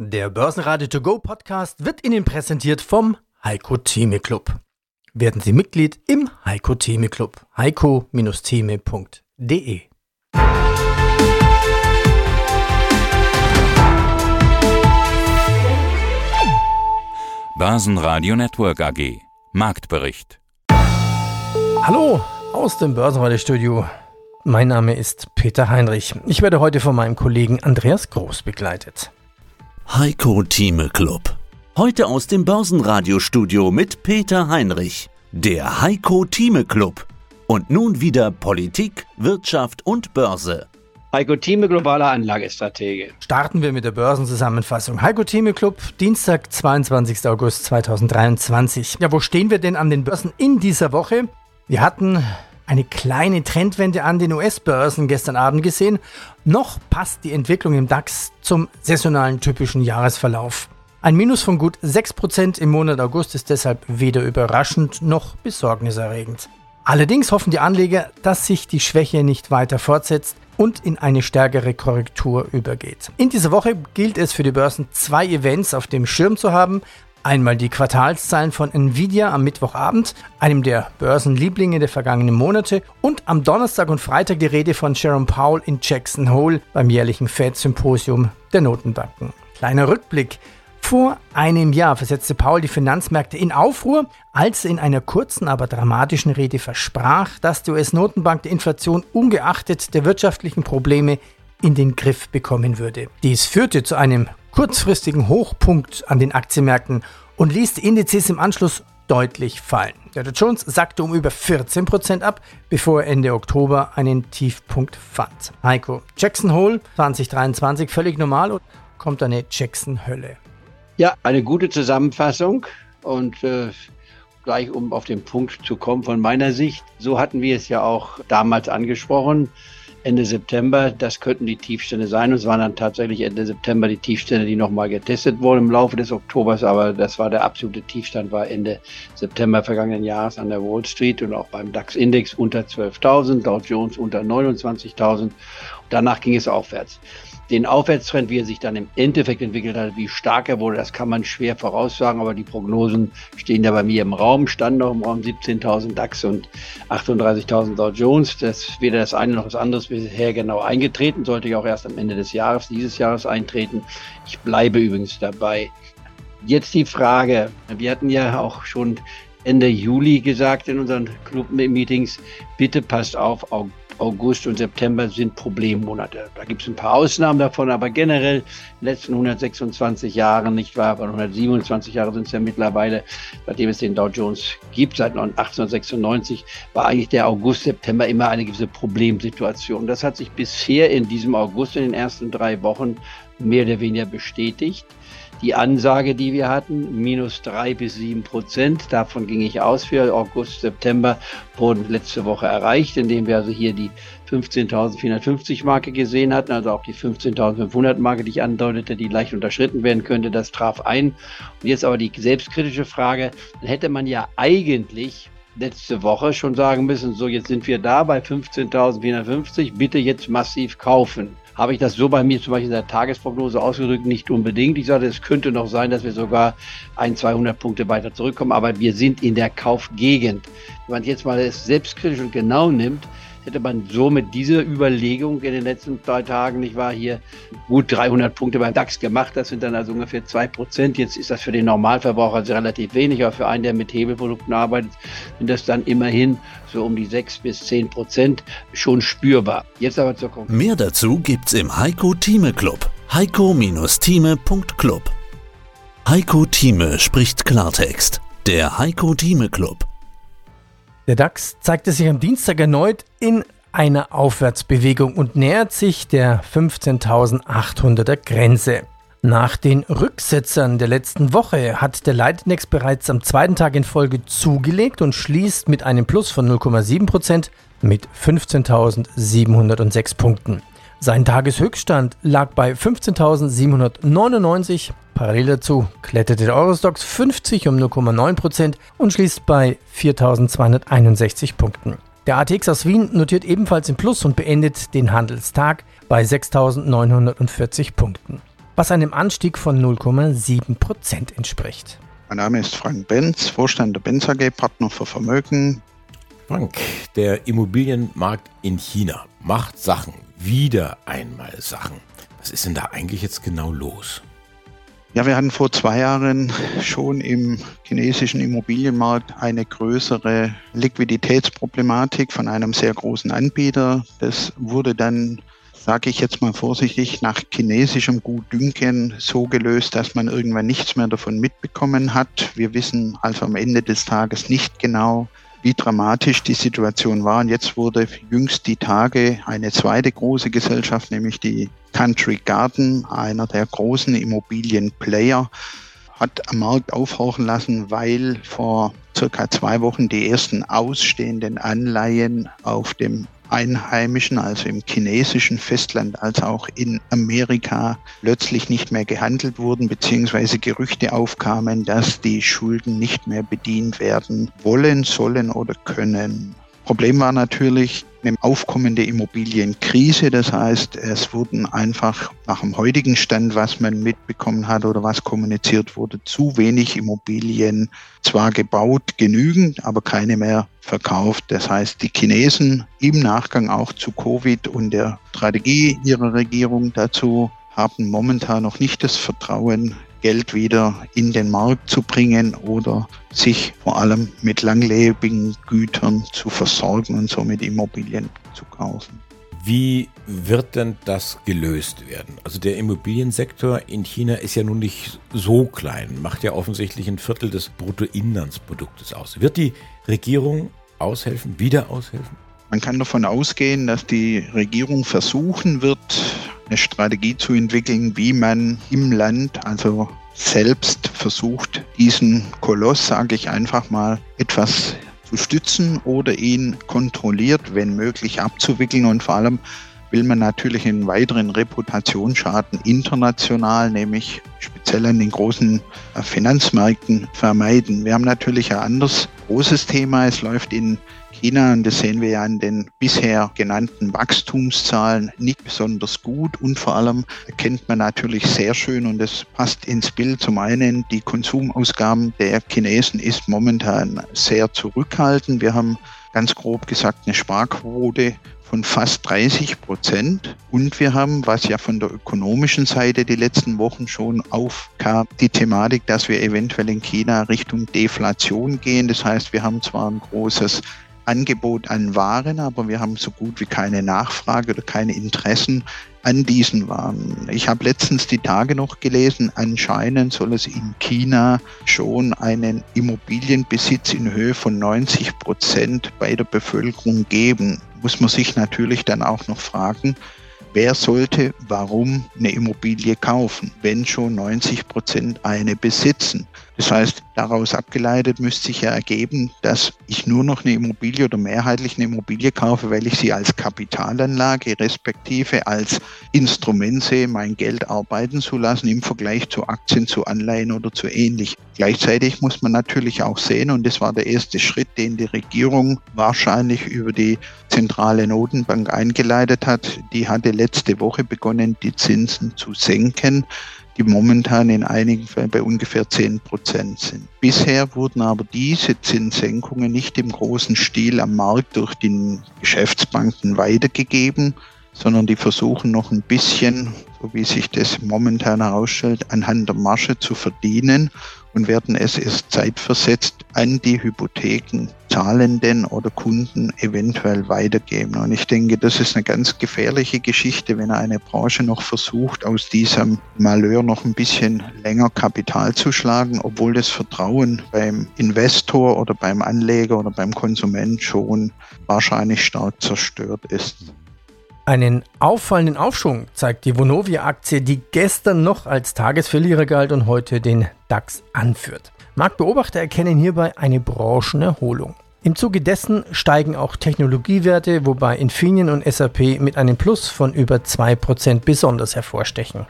Der Börsenradio To Go Podcast wird Ihnen präsentiert vom Heiko Theme Club. Werden Sie Mitglied im Heiko Theme Club. heiko-theme.de Börsenradio Network AG Marktbericht Hallo aus dem Börsenradiostudio. Mein Name ist Peter Heinrich. Ich werde heute von meinem Kollegen Andreas Groß begleitet. Heiko Thieme Club. Heute aus dem Börsenradiostudio mit Peter Heinrich. Der Heiko Thieme Club. Und nun wieder Politik, Wirtschaft und Börse. Heiko Thieme, globaler Anlagestratege. Starten wir mit der Börsenzusammenfassung. Heiko Thieme Club, Dienstag, 22. August 2023. Ja, wo stehen wir denn an den Börsen in dieser Woche? Wir hatten eine kleine Trendwende an den US-Börsen gestern Abend gesehen. Noch passt die Entwicklung im DAX zum saisonalen typischen Jahresverlauf. Ein Minus von gut 6% im Monat August ist deshalb weder überraschend noch besorgniserregend. Allerdings hoffen die Anleger, dass sich die Schwäche nicht weiter fortsetzt und in eine stärkere Korrektur übergeht. In dieser Woche gilt es für die Börsen zwei Events auf dem Schirm zu haben. Einmal die Quartalszahlen von Nvidia am Mittwochabend, einem der Börsenlieblinge der vergangenen Monate, und am Donnerstag und Freitag die Rede von Jerome Powell in Jackson Hole beim jährlichen Fed-Symposium der Notenbanken. Kleiner Rückblick. Vor einem Jahr versetzte Paul die Finanzmärkte in Aufruhr, als er in einer kurzen, aber dramatischen Rede versprach, dass die US-Notenbank die Inflation ungeachtet der wirtschaftlichen Probleme in den Griff bekommen würde. Dies führte zu einem kurzfristigen Hochpunkt an den Aktienmärkten und ließ die Indizes im Anschluss deutlich fallen. Der Dow Jones sackte um über 14% ab, bevor er Ende Oktober einen Tiefpunkt fand. Heiko, Jackson Hole 2023 völlig normal und kommt eine Jackson-Hölle. Ja, eine gute Zusammenfassung und äh, gleich um auf den Punkt zu kommen von meiner Sicht. So hatten wir es ja auch damals angesprochen. Ende September. Das könnten die Tiefstände sein. Und es waren dann tatsächlich Ende September die Tiefstände, die nochmal getestet wurden im Laufe des Oktobers. Aber das war der absolute Tiefstand, war Ende September vergangenen Jahres an der Wall Street und auch beim DAX-Index unter 12.000, Dow Jones unter 29.000. Danach ging es aufwärts den Aufwärtstrend, wie er sich dann im Endeffekt entwickelt hat, wie stark er wurde, das kann man schwer voraussagen, aber die Prognosen stehen ja bei mir im Raum, standen noch im Raum 17.000 DAX und 38.000 Dow Jones. Das ist weder das eine noch das andere bisher genau eingetreten, sollte ja auch erst am Ende des Jahres, dieses Jahres eintreten. Ich bleibe übrigens dabei. Jetzt die Frage, wir hatten ja auch schon Ende Juli gesagt in unseren Club-Meetings, bitte passt auf, August und September sind Problemmonate. Da gibt es ein paar Ausnahmen davon, aber generell in den letzten 126 Jahren, nicht wahr, 127 Jahre sind es ja mittlerweile, seitdem es den Dow Jones gibt, seit 1896, war eigentlich der August, September immer eine gewisse Problemsituation. Das hat sich bisher in diesem August, in den ersten drei Wochen, mehr oder weniger bestätigt die Ansage, die wir hatten, minus drei bis sieben Prozent. Davon ging ich aus für August, September, wurden letzte Woche erreicht, indem wir also hier die 15.450 Marke gesehen hatten, also auch die 15.500 Marke, die ich andeutete, die leicht unterschritten werden könnte. Das traf ein. Und jetzt aber die selbstkritische Frage, dann hätte man ja eigentlich letzte Woche schon sagen müssen, so jetzt sind wir da bei 15.450, bitte jetzt massiv kaufen habe ich das so bei mir zum Beispiel in der Tagesprognose ausgedrückt, nicht unbedingt. Ich sagte, es könnte noch sein, dass wir sogar ein, 200 Punkte weiter zurückkommen, aber wir sind in der Kaufgegend. Wenn man jetzt mal es selbstkritisch und genau nimmt, hätte man so mit dieser Überlegung in den letzten drei Tagen, nicht wahr, hier gut 300 Punkte beim DAX gemacht. Das sind dann also ungefähr zwei Prozent. Jetzt ist das für den Normalverbraucher also relativ wenig, aber für einen, der mit Hebelprodukten arbeitet, sind das dann immerhin so um die sechs bis zehn Prozent schon spürbar. Jetzt aber zur Konkurrenz. Mehr dazu gibt's im Heiko Thieme Club. Heiko-Thieme.club Heiko Thieme spricht Klartext. Der Heiko Thieme Club. Der DAX zeigte sich am Dienstag erneut in einer Aufwärtsbewegung und nähert sich der 15.800er Grenze. Nach den Rücksetzern der letzten Woche hat der Leitindex bereits am zweiten Tag in Folge zugelegt und schließt mit einem Plus von 0,7% mit 15.706 Punkten. Sein Tageshöchststand lag bei 15.799. Parallel dazu kletterte der Eurostox 50 um 0,9% und schließt bei 4.261 Punkten. Der ATX aus Wien notiert ebenfalls im Plus und beendet den Handelstag bei 6.940 Punkten. was einem Anstieg von 0,7 Prozent entspricht. Mein Name ist Frank Benz, Vorstand der Benz AG, Partner für Vermögen. Frank, der Immobilienmarkt in China macht Sachen, wieder einmal Sachen. Was ist denn da eigentlich jetzt genau los? Ja, wir hatten vor zwei Jahren schon im chinesischen Immobilienmarkt eine größere Liquiditätsproblematik von einem sehr großen Anbieter. Das wurde dann sage ich jetzt mal vorsichtig, nach chinesischem Gutdünken so gelöst, dass man irgendwann nichts mehr davon mitbekommen hat. Wir wissen also am Ende des Tages nicht genau, wie dramatisch die Situation war. Und jetzt wurde jüngst die Tage eine zweite große Gesellschaft, nämlich die Country Garden, einer der großen Immobilienplayer, hat am Markt aufhorchen lassen, weil vor circa zwei Wochen die ersten ausstehenden Anleihen auf dem einheimischen, also im chinesischen Festland als auch in Amerika plötzlich nicht mehr gehandelt wurden, beziehungsweise Gerüchte aufkamen, dass die Schulden nicht mehr bedient werden wollen, sollen oder können. Problem war natürlich eine aufkommende Immobilienkrise. Das heißt, es wurden einfach nach dem heutigen Stand, was man mitbekommen hat oder was kommuniziert wurde, zu wenig Immobilien zwar gebaut, genügend, aber keine mehr verkauft. Das heißt, die Chinesen im Nachgang auch zu Covid und der Strategie ihrer Regierung dazu haben momentan noch nicht das Vertrauen Geld wieder in den Markt zu bringen oder sich vor allem mit langlebigen Gütern zu versorgen und somit Immobilien zu kaufen. Wie wird denn das gelöst werden? Also der Immobiliensektor in China ist ja nun nicht so klein, macht ja offensichtlich ein Viertel des Bruttoinlandsproduktes aus. Wird die Regierung aushelfen, wieder aushelfen? Man kann davon ausgehen, dass die Regierung versuchen wird, eine Strategie zu entwickeln, wie man im Land, also selbst versucht, diesen Koloss, sage ich einfach mal, etwas zu stützen oder ihn kontrolliert, wenn möglich, abzuwickeln. Und vor allem will man natürlich einen weiteren Reputationsschaden international, nämlich speziell an den großen äh, Finanzmärkten, vermeiden. Wir haben natürlich ein anderes großes Thema. Es läuft in China, und das sehen wir ja an den bisher genannten Wachstumszahlen, nicht besonders gut. Und vor allem erkennt man natürlich sehr schön, und das passt ins Bild, zum einen die Konsumausgaben der Chinesen ist momentan sehr zurückhaltend. Wir haben ganz grob gesagt eine Sparquote von fast 30 Prozent. Und wir haben, was ja von der ökonomischen Seite die letzten Wochen schon aufkam, die Thematik, dass wir eventuell in China Richtung Deflation gehen. Das heißt, wir haben zwar ein großes Angebot an Waren, aber wir haben so gut wie keine Nachfrage oder keine Interessen an diesen Waren. Ich habe letztens die Tage noch gelesen, anscheinend soll es in China schon einen Immobilienbesitz in Höhe von 90 Prozent bei der Bevölkerung geben. Muss man sich natürlich dann auch noch fragen, wer sollte warum eine Immobilie kaufen, wenn schon 90 Prozent eine besitzen. Das heißt, daraus abgeleitet müsste sich ja ergeben, dass ich nur noch eine Immobilie oder mehrheitlich eine Immobilie kaufe, weil ich sie als Kapitalanlage respektive als Instrument sehe, mein Geld arbeiten zu lassen im Vergleich zu Aktien, zu Anleihen oder zu ähnlich. Gleichzeitig muss man natürlich auch sehen, und das war der erste Schritt, den die Regierung wahrscheinlich über die zentrale Notenbank eingeleitet hat. Die hatte letzte Woche begonnen, die Zinsen zu senken die momentan in einigen Fällen bei ungefähr 10 Prozent sind. Bisher wurden aber diese Zinssenkungen nicht im großen Stil am Markt durch die Geschäftsbanken weitergegeben, sondern die versuchen noch ein bisschen, so wie sich das momentan herausstellt, anhand der Masche zu verdienen und werden es erst zeitversetzt an die Hypothekenzahlenden oder Kunden eventuell weitergeben. Und ich denke, das ist eine ganz gefährliche Geschichte, wenn eine Branche noch versucht, aus diesem Malheur noch ein bisschen länger Kapital zu schlagen, obwohl das Vertrauen beim Investor oder beim Anleger oder beim Konsument schon wahrscheinlich stark zerstört ist. Einen auffallenden Aufschwung zeigt die Vonovia-Aktie, die gestern noch als Tagesverlierer galt und heute den DAX anführt. Marktbeobachter erkennen hierbei eine Branchenerholung. Im Zuge dessen steigen auch Technologiewerte, wobei Infineon und SAP mit einem Plus von über 2% besonders hervorstechen.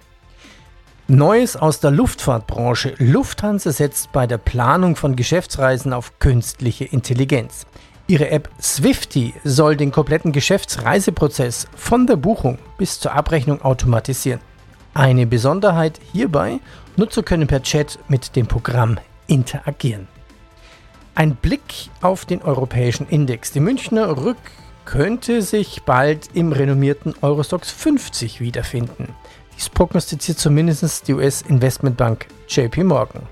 Neues aus der Luftfahrtbranche. Lufthansa setzt bei der Planung von Geschäftsreisen auf künstliche Intelligenz. Ihre App Swifty soll den kompletten Geschäftsreiseprozess von der Buchung bis zur Abrechnung automatisieren. Eine Besonderheit hierbei, Nutzer können per Chat mit dem Programm interagieren. Ein Blick auf den europäischen Index. Die Münchner Rück könnte sich bald im renommierten Eurostox 50 wiederfinden. Dies prognostiziert zumindest die US-Investmentbank JP Morgan.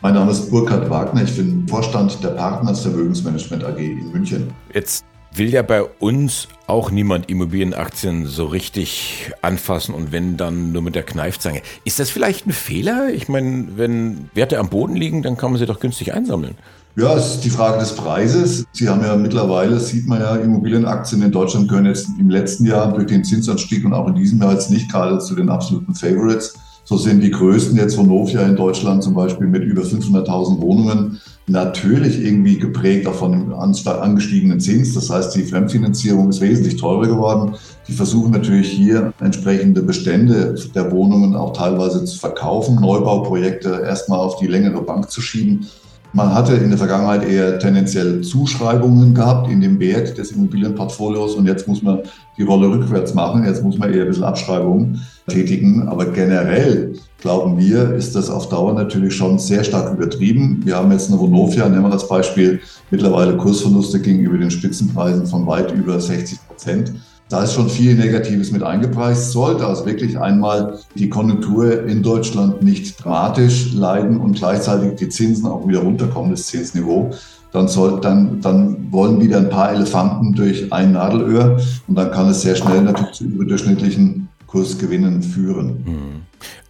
Mein Name ist Burkhard Wagner, ich bin Vorstand der Partners Vermögensmanagement AG in München. Jetzt will ja bei uns auch niemand Immobilienaktien so richtig anfassen und wenn dann nur mit der Kneifzange. Ist das vielleicht ein Fehler? Ich meine, wenn Werte am Boden liegen, dann kann man sie doch günstig einsammeln. Ja, es ist die Frage des Preises. Sie haben ja mittlerweile, sieht man ja, Immobilienaktien in Deutschland gehören jetzt im letzten Jahr durch den Zinsanstieg und auch in diesem Jahr jetzt nicht gerade zu den absoluten Favorites. So sind die größten jetzt von Novia in Deutschland zum Beispiel mit über 500.000 Wohnungen natürlich irgendwie geprägt auch von dem angestiegenen Zins. Das heißt, die Fremdfinanzierung ist wesentlich teurer geworden. Die versuchen natürlich hier entsprechende Bestände der Wohnungen auch teilweise zu verkaufen, Neubauprojekte erstmal auf die längere Bank zu schieben. Man hatte in der Vergangenheit eher tendenziell Zuschreibungen gehabt in dem Wert des Immobilienportfolios und jetzt muss man die Rolle rückwärts machen. Jetzt muss man eher ein bisschen Abschreibungen tätigen. Aber generell glauben wir, ist das auf Dauer natürlich schon sehr stark übertrieben. Wir haben jetzt eine Vonovia, nehmen wir als Beispiel, mittlerweile Kursverluste gegenüber den Spitzenpreisen von weit über 60 Prozent. Da ist schon viel Negatives mit eingepreist. Sollte also wirklich einmal die Konjunktur in Deutschland nicht dramatisch leiden und gleichzeitig die Zinsen auch wieder runterkommen, das Zinsniveau, dann, soll, dann, dann wollen wieder ein paar Elefanten durch ein Nadelöhr und dann kann es sehr schnell natürlich zu überdurchschnittlichen Kursgewinnen führen. Hm.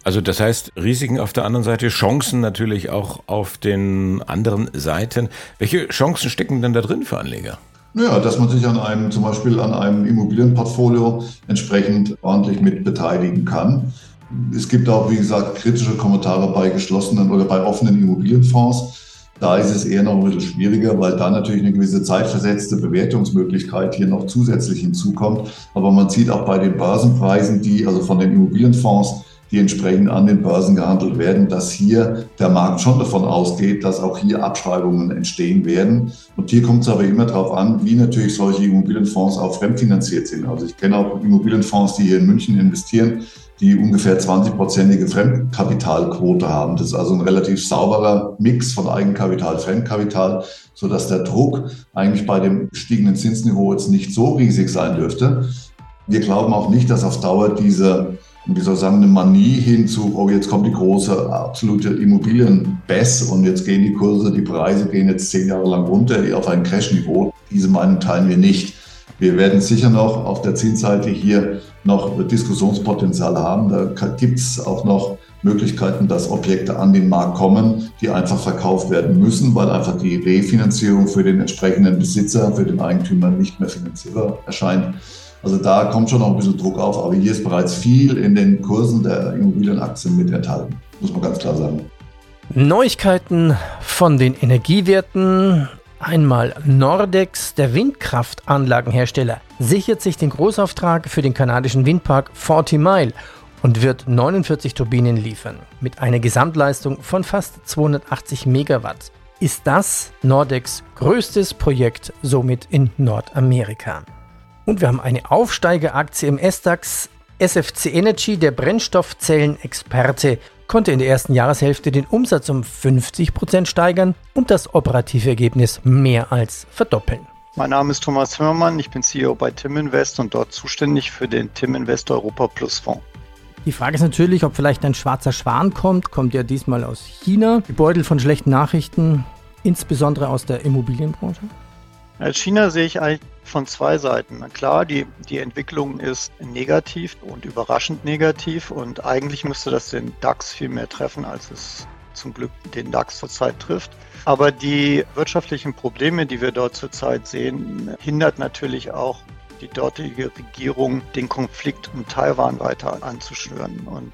Also das heißt, Risiken auf der anderen Seite, Chancen natürlich auch auf den anderen Seiten. Welche Chancen stecken denn da drin für Anleger? Naja, dass man sich an einem, zum Beispiel an einem Immobilienportfolio entsprechend ordentlich mit beteiligen kann. Es gibt auch, wie gesagt, kritische Kommentare bei geschlossenen oder bei offenen Immobilienfonds. Da ist es eher noch ein bisschen schwieriger, weil da natürlich eine gewisse zeitversetzte Bewertungsmöglichkeit hier noch zusätzlich hinzukommt. Aber man sieht auch bei den Börsenpreisen, die also von den Immobilienfonds die entsprechend an den Börsen gehandelt werden, dass hier der Markt schon davon ausgeht, dass auch hier Abschreibungen entstehen werden. Und hier kommt es aber immer darauf an, wie natürlich solche Immobilienfonds auch fremdfinanziert sind. Also ich kenne auch Immobilienfonds, die hier in München investieren, die ungefähr 20-prozentige Fremdkapitalquote haben. Das ist also ein relativ sauberer Mix von Eigenkapital, Fremdkapital, sodass der Druck eigentlich bei dem gestiegenen Zinsniveau jetzt nicht so riesig sein dürfte. Wir glauben auch nicht, dass auf Dauer diese ich sagen, eine Manie hin zu, oh, jetzt kommt die große absolute Immobilien-Bess und jetzt gehen die Kurse, die Preise gehen jetzt zehn Jahre lang runter auf ein Crash-Niveau. Diese Meinung teilen wir nicht. Wir werden sicher noch auf der Zinsseite hier noch Diskussionspotenzial haben. Da gibt es auch noch Möglichkeiten, dass Objekte an den Markt kommen, die einfach verkauft werden müssen, weil einfach die Refinanzierung für den entsprechenden Besitzer, für den Eigentümer nicht mehr finanzierbar erscheint. Also da kommt schon noch ein bisschen Druck auf, aber hier ist bereits viel in den Kursen der Immobilienaktien mit enthalten, muss man ganz klar sagen. Neuigkeiten von den Energiewerten. Einmal Nordex, der Windkraftanlagenhersteller, sichert sich den Großauftrag für den kanadischen Windpark 40 Mile und wird 49 Turbinen liefern. Mit einer Gesamtleistung von fast 280 Megawatt ist das Nordex größtes Projekt somit in Nordamerika. Und wir haben eine Aufsteigeraktie im S-DAX. SFC Energy, der Brennstoffzellenexperte, konnte in der ersten Jahreshälfte den Umsatz um 50% steigern und das operative Ergebnis mehr als verdoppeln. Mein Name ist Thomas Zimmermann, ich bin CEO bei Tim Invest und dort zuständig für den Tim Invest Europa Plus Fonds. Die Frage ist natürlich, ob vielleicht ein schwarzer Schwan kommt, kommt ja diesmal aus China, gebeutel von schlechten Nachrichten, insbesondere aus der Immobilienbranche. China sehe ich eigentlich von zwei Seiten. Klar, die, die Entwicklung ist negativ und überraschend negativ und eigentlich müsste das den DAX viel mehr treffen, als es zum Glück den DAX zurzeit trifft. Aber die wirtschaftlichen Probleme, die wir dort zurzeit sehen, hindert natürlich auch die dortige Regierung, den Konflikt um Taiwan weiter anzuschnüren. Und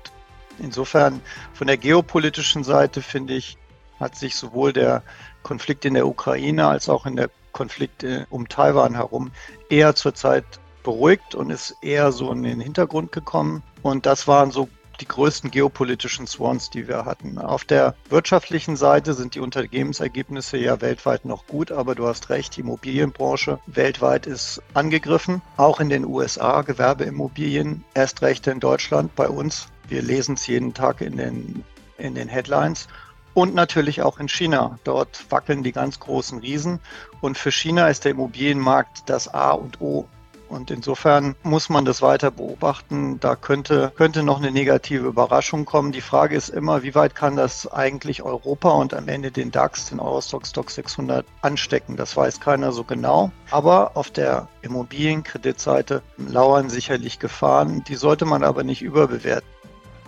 insofern von der geopolitischen Seite finde ich, hat sich sowohl der Konflikt in der Ukraine als auch in der Konflikte um Taiwan herum eher zurzeit beruhigt und ist eher so in den Hintergrund gekommen. Und das waren so die größten geopolitischen Swans, die wir hatten. Auf der wirtschaftlichen Seite sind die Unternehmensergebnisse ja weltweit noch gut, aber du hast recht, die Immobilienbranche weltweit ist angegriffen. Auch in den USA Gewerbeimmobilien, erst recht in Deutschland, bei uns Wir lesen es jeden Tag in den, in den Headlines. Und natürlich auch in China. Dort wackeln die ganz großen Riesen. Und für China ist der Immobilienmarkt das A und O. Und insofern muss man das weiter beobachten. Da könnte, könnte noch eine negative Überraschung kommen. Die Frage ist immer, wie weit kann das eigentlich Europa und am Ende den DAX, den Eurostock Stock 600 anstecken? Das weiß keiner so genau. Aber auf der Immobilienkreditseite lauern sicherlich Gefahren. Die sollte man aber nicht überbewerten.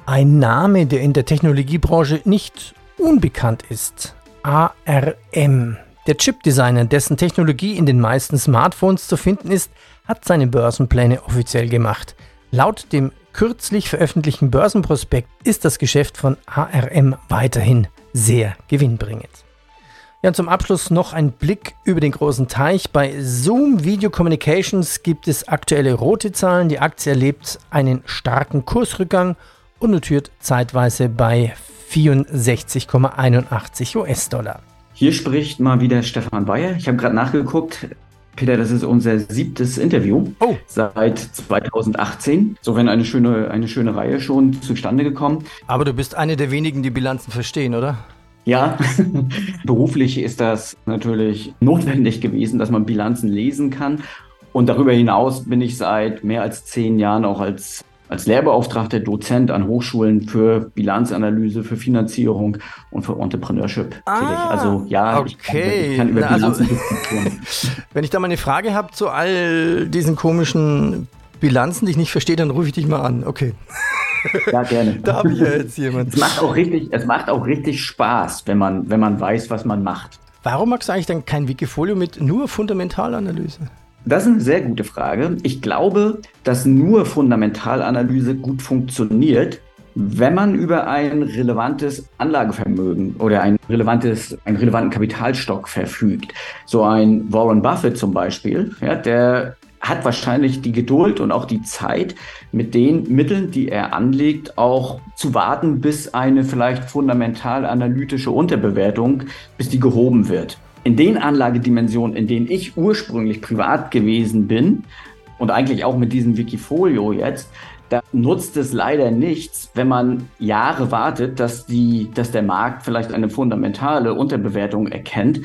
Ein Name, der in der Technologiebranche nicht unbekannt ist. ARM. Der Chipdesigner, dessen Technologie in den meisten Smartphones zu finden ist, hat seine Börsenpläne offiziell gemacht. Laut dem kürzlich veröffentlichten Börsenprospekt ist das Geschäft von ARM weiterhin sehr gewinnbringend. Ja, zum Abschluss noch ein Blick über den großen Teich. Bei Zoom Video Communications gibt es aktuelle rote Zahlen. Die Aktie erlebt einen starken Kursrückgang und notiert zeitweise bei 64,81 US-Dollar. Hier spricht mal wieder Stefan Bayer. Ich habe gerade nachgeguckt. Peter, das ist unser siebtes Interview oh. seit 2018. So wenn eine schöne, eine schöne Reihe schon zustande gekommen. Aber du bist eine der wenigen, die Bilanzen verstehen, oder? Ja, beruflich ist das natürlich notwendig gewesen, dass man Bilanzen lesen kann. Und darüber hinaus bin ich seit mehr als zehn Jahren auch als als Lehrbeauftragter, Dozent an Hochschulen für Bilanzanalyse, für Finanzierung und für Entrepreneurship ah, tätig. Also ja, okay. ich kann, über Na, also, Bilanzen also. Wenn ich da mal eine Frage habe zu all diesen komischen Bilanzen, die ich nicht verstehe, dann rufe ich dich mal an. Okay. Ja, gerne. da habe ich ja jetzt jemanden. Es macht auch richtig, es macht auch richtig Spaß, wenn man, wenn man weiß, was man macht. Warum magst du eigentlich dann kein Wikifolio mit nur Fundamentalanalyse? Das ist eine sehr gute Frage. Ich glaube, dass nur Fundamentalanalyse gut funktioniert, wenn man über ein relevantes Anlagevermögen oder ein relevantes, einen relevanten Kapitalstock verfügt. So ein Warren Buffett zum Beispiel, ja, der hat wahrscheinlich die Geduld und auch die Zeit, mit den Mitteln, die er anlegt, auch zu warten, bis eine vielleicht fundamental analytische Unterbewertung, bis die gehoben wird in den Anlagedimensionen, in denen ich ursprünglich privat gewesen bin und eigentlich auch mit diesem Wikifolio jetzt, da nutzt es leider nichts, wenn man Jahre wartet, dass, die, dass der Markt vielleicht eine fundamentale Unterbewertung erkennt.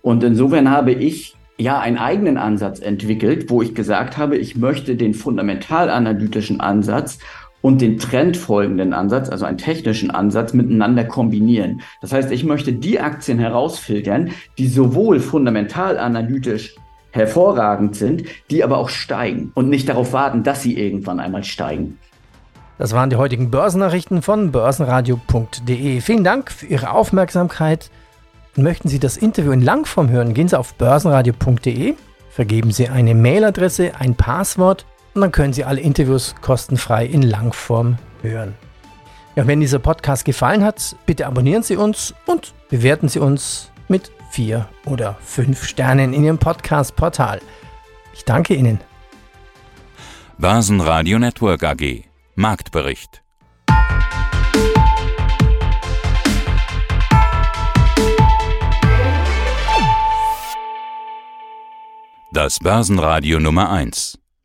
Und insofern habe ich ja einen eigenen Ansatz entwickelt, wo ich gesagt habe, ich möchte den fundamentalanalytischen Ansatz und den trendfolgenden Ansatz, also einen technischen Ansatz, miteinander kombinieren. Das heißt, ich möchte die Aktien herausfiltern, die sowohl fundamental analytisch hervorragend sind, die aber auch steigen und nicht darauf warten, dass sie irgendwann einmal steigen. Das waren die heutigen Börsennachrichten von börsenradio.de. Vielen Dank für Ihre Aufmerksamkeit. möchten Sie das Interview in Langform hören, gehen Sie auf börsenradio.de, vergeben Sie eine Mailadresse, ein Passwort und dann können Sie alle Interviews kostenfrei in Langform hören. Ja, wenn dieser Podcast gefallen hat, bitte abonnieren Sie uns und bewerten Sie uns mit vier oder fünf Sternen in Ihrem Podcast-Portal. Ich danke Ihnen. Basen Network AG Marktbericht Das Börsenradio Nummer 1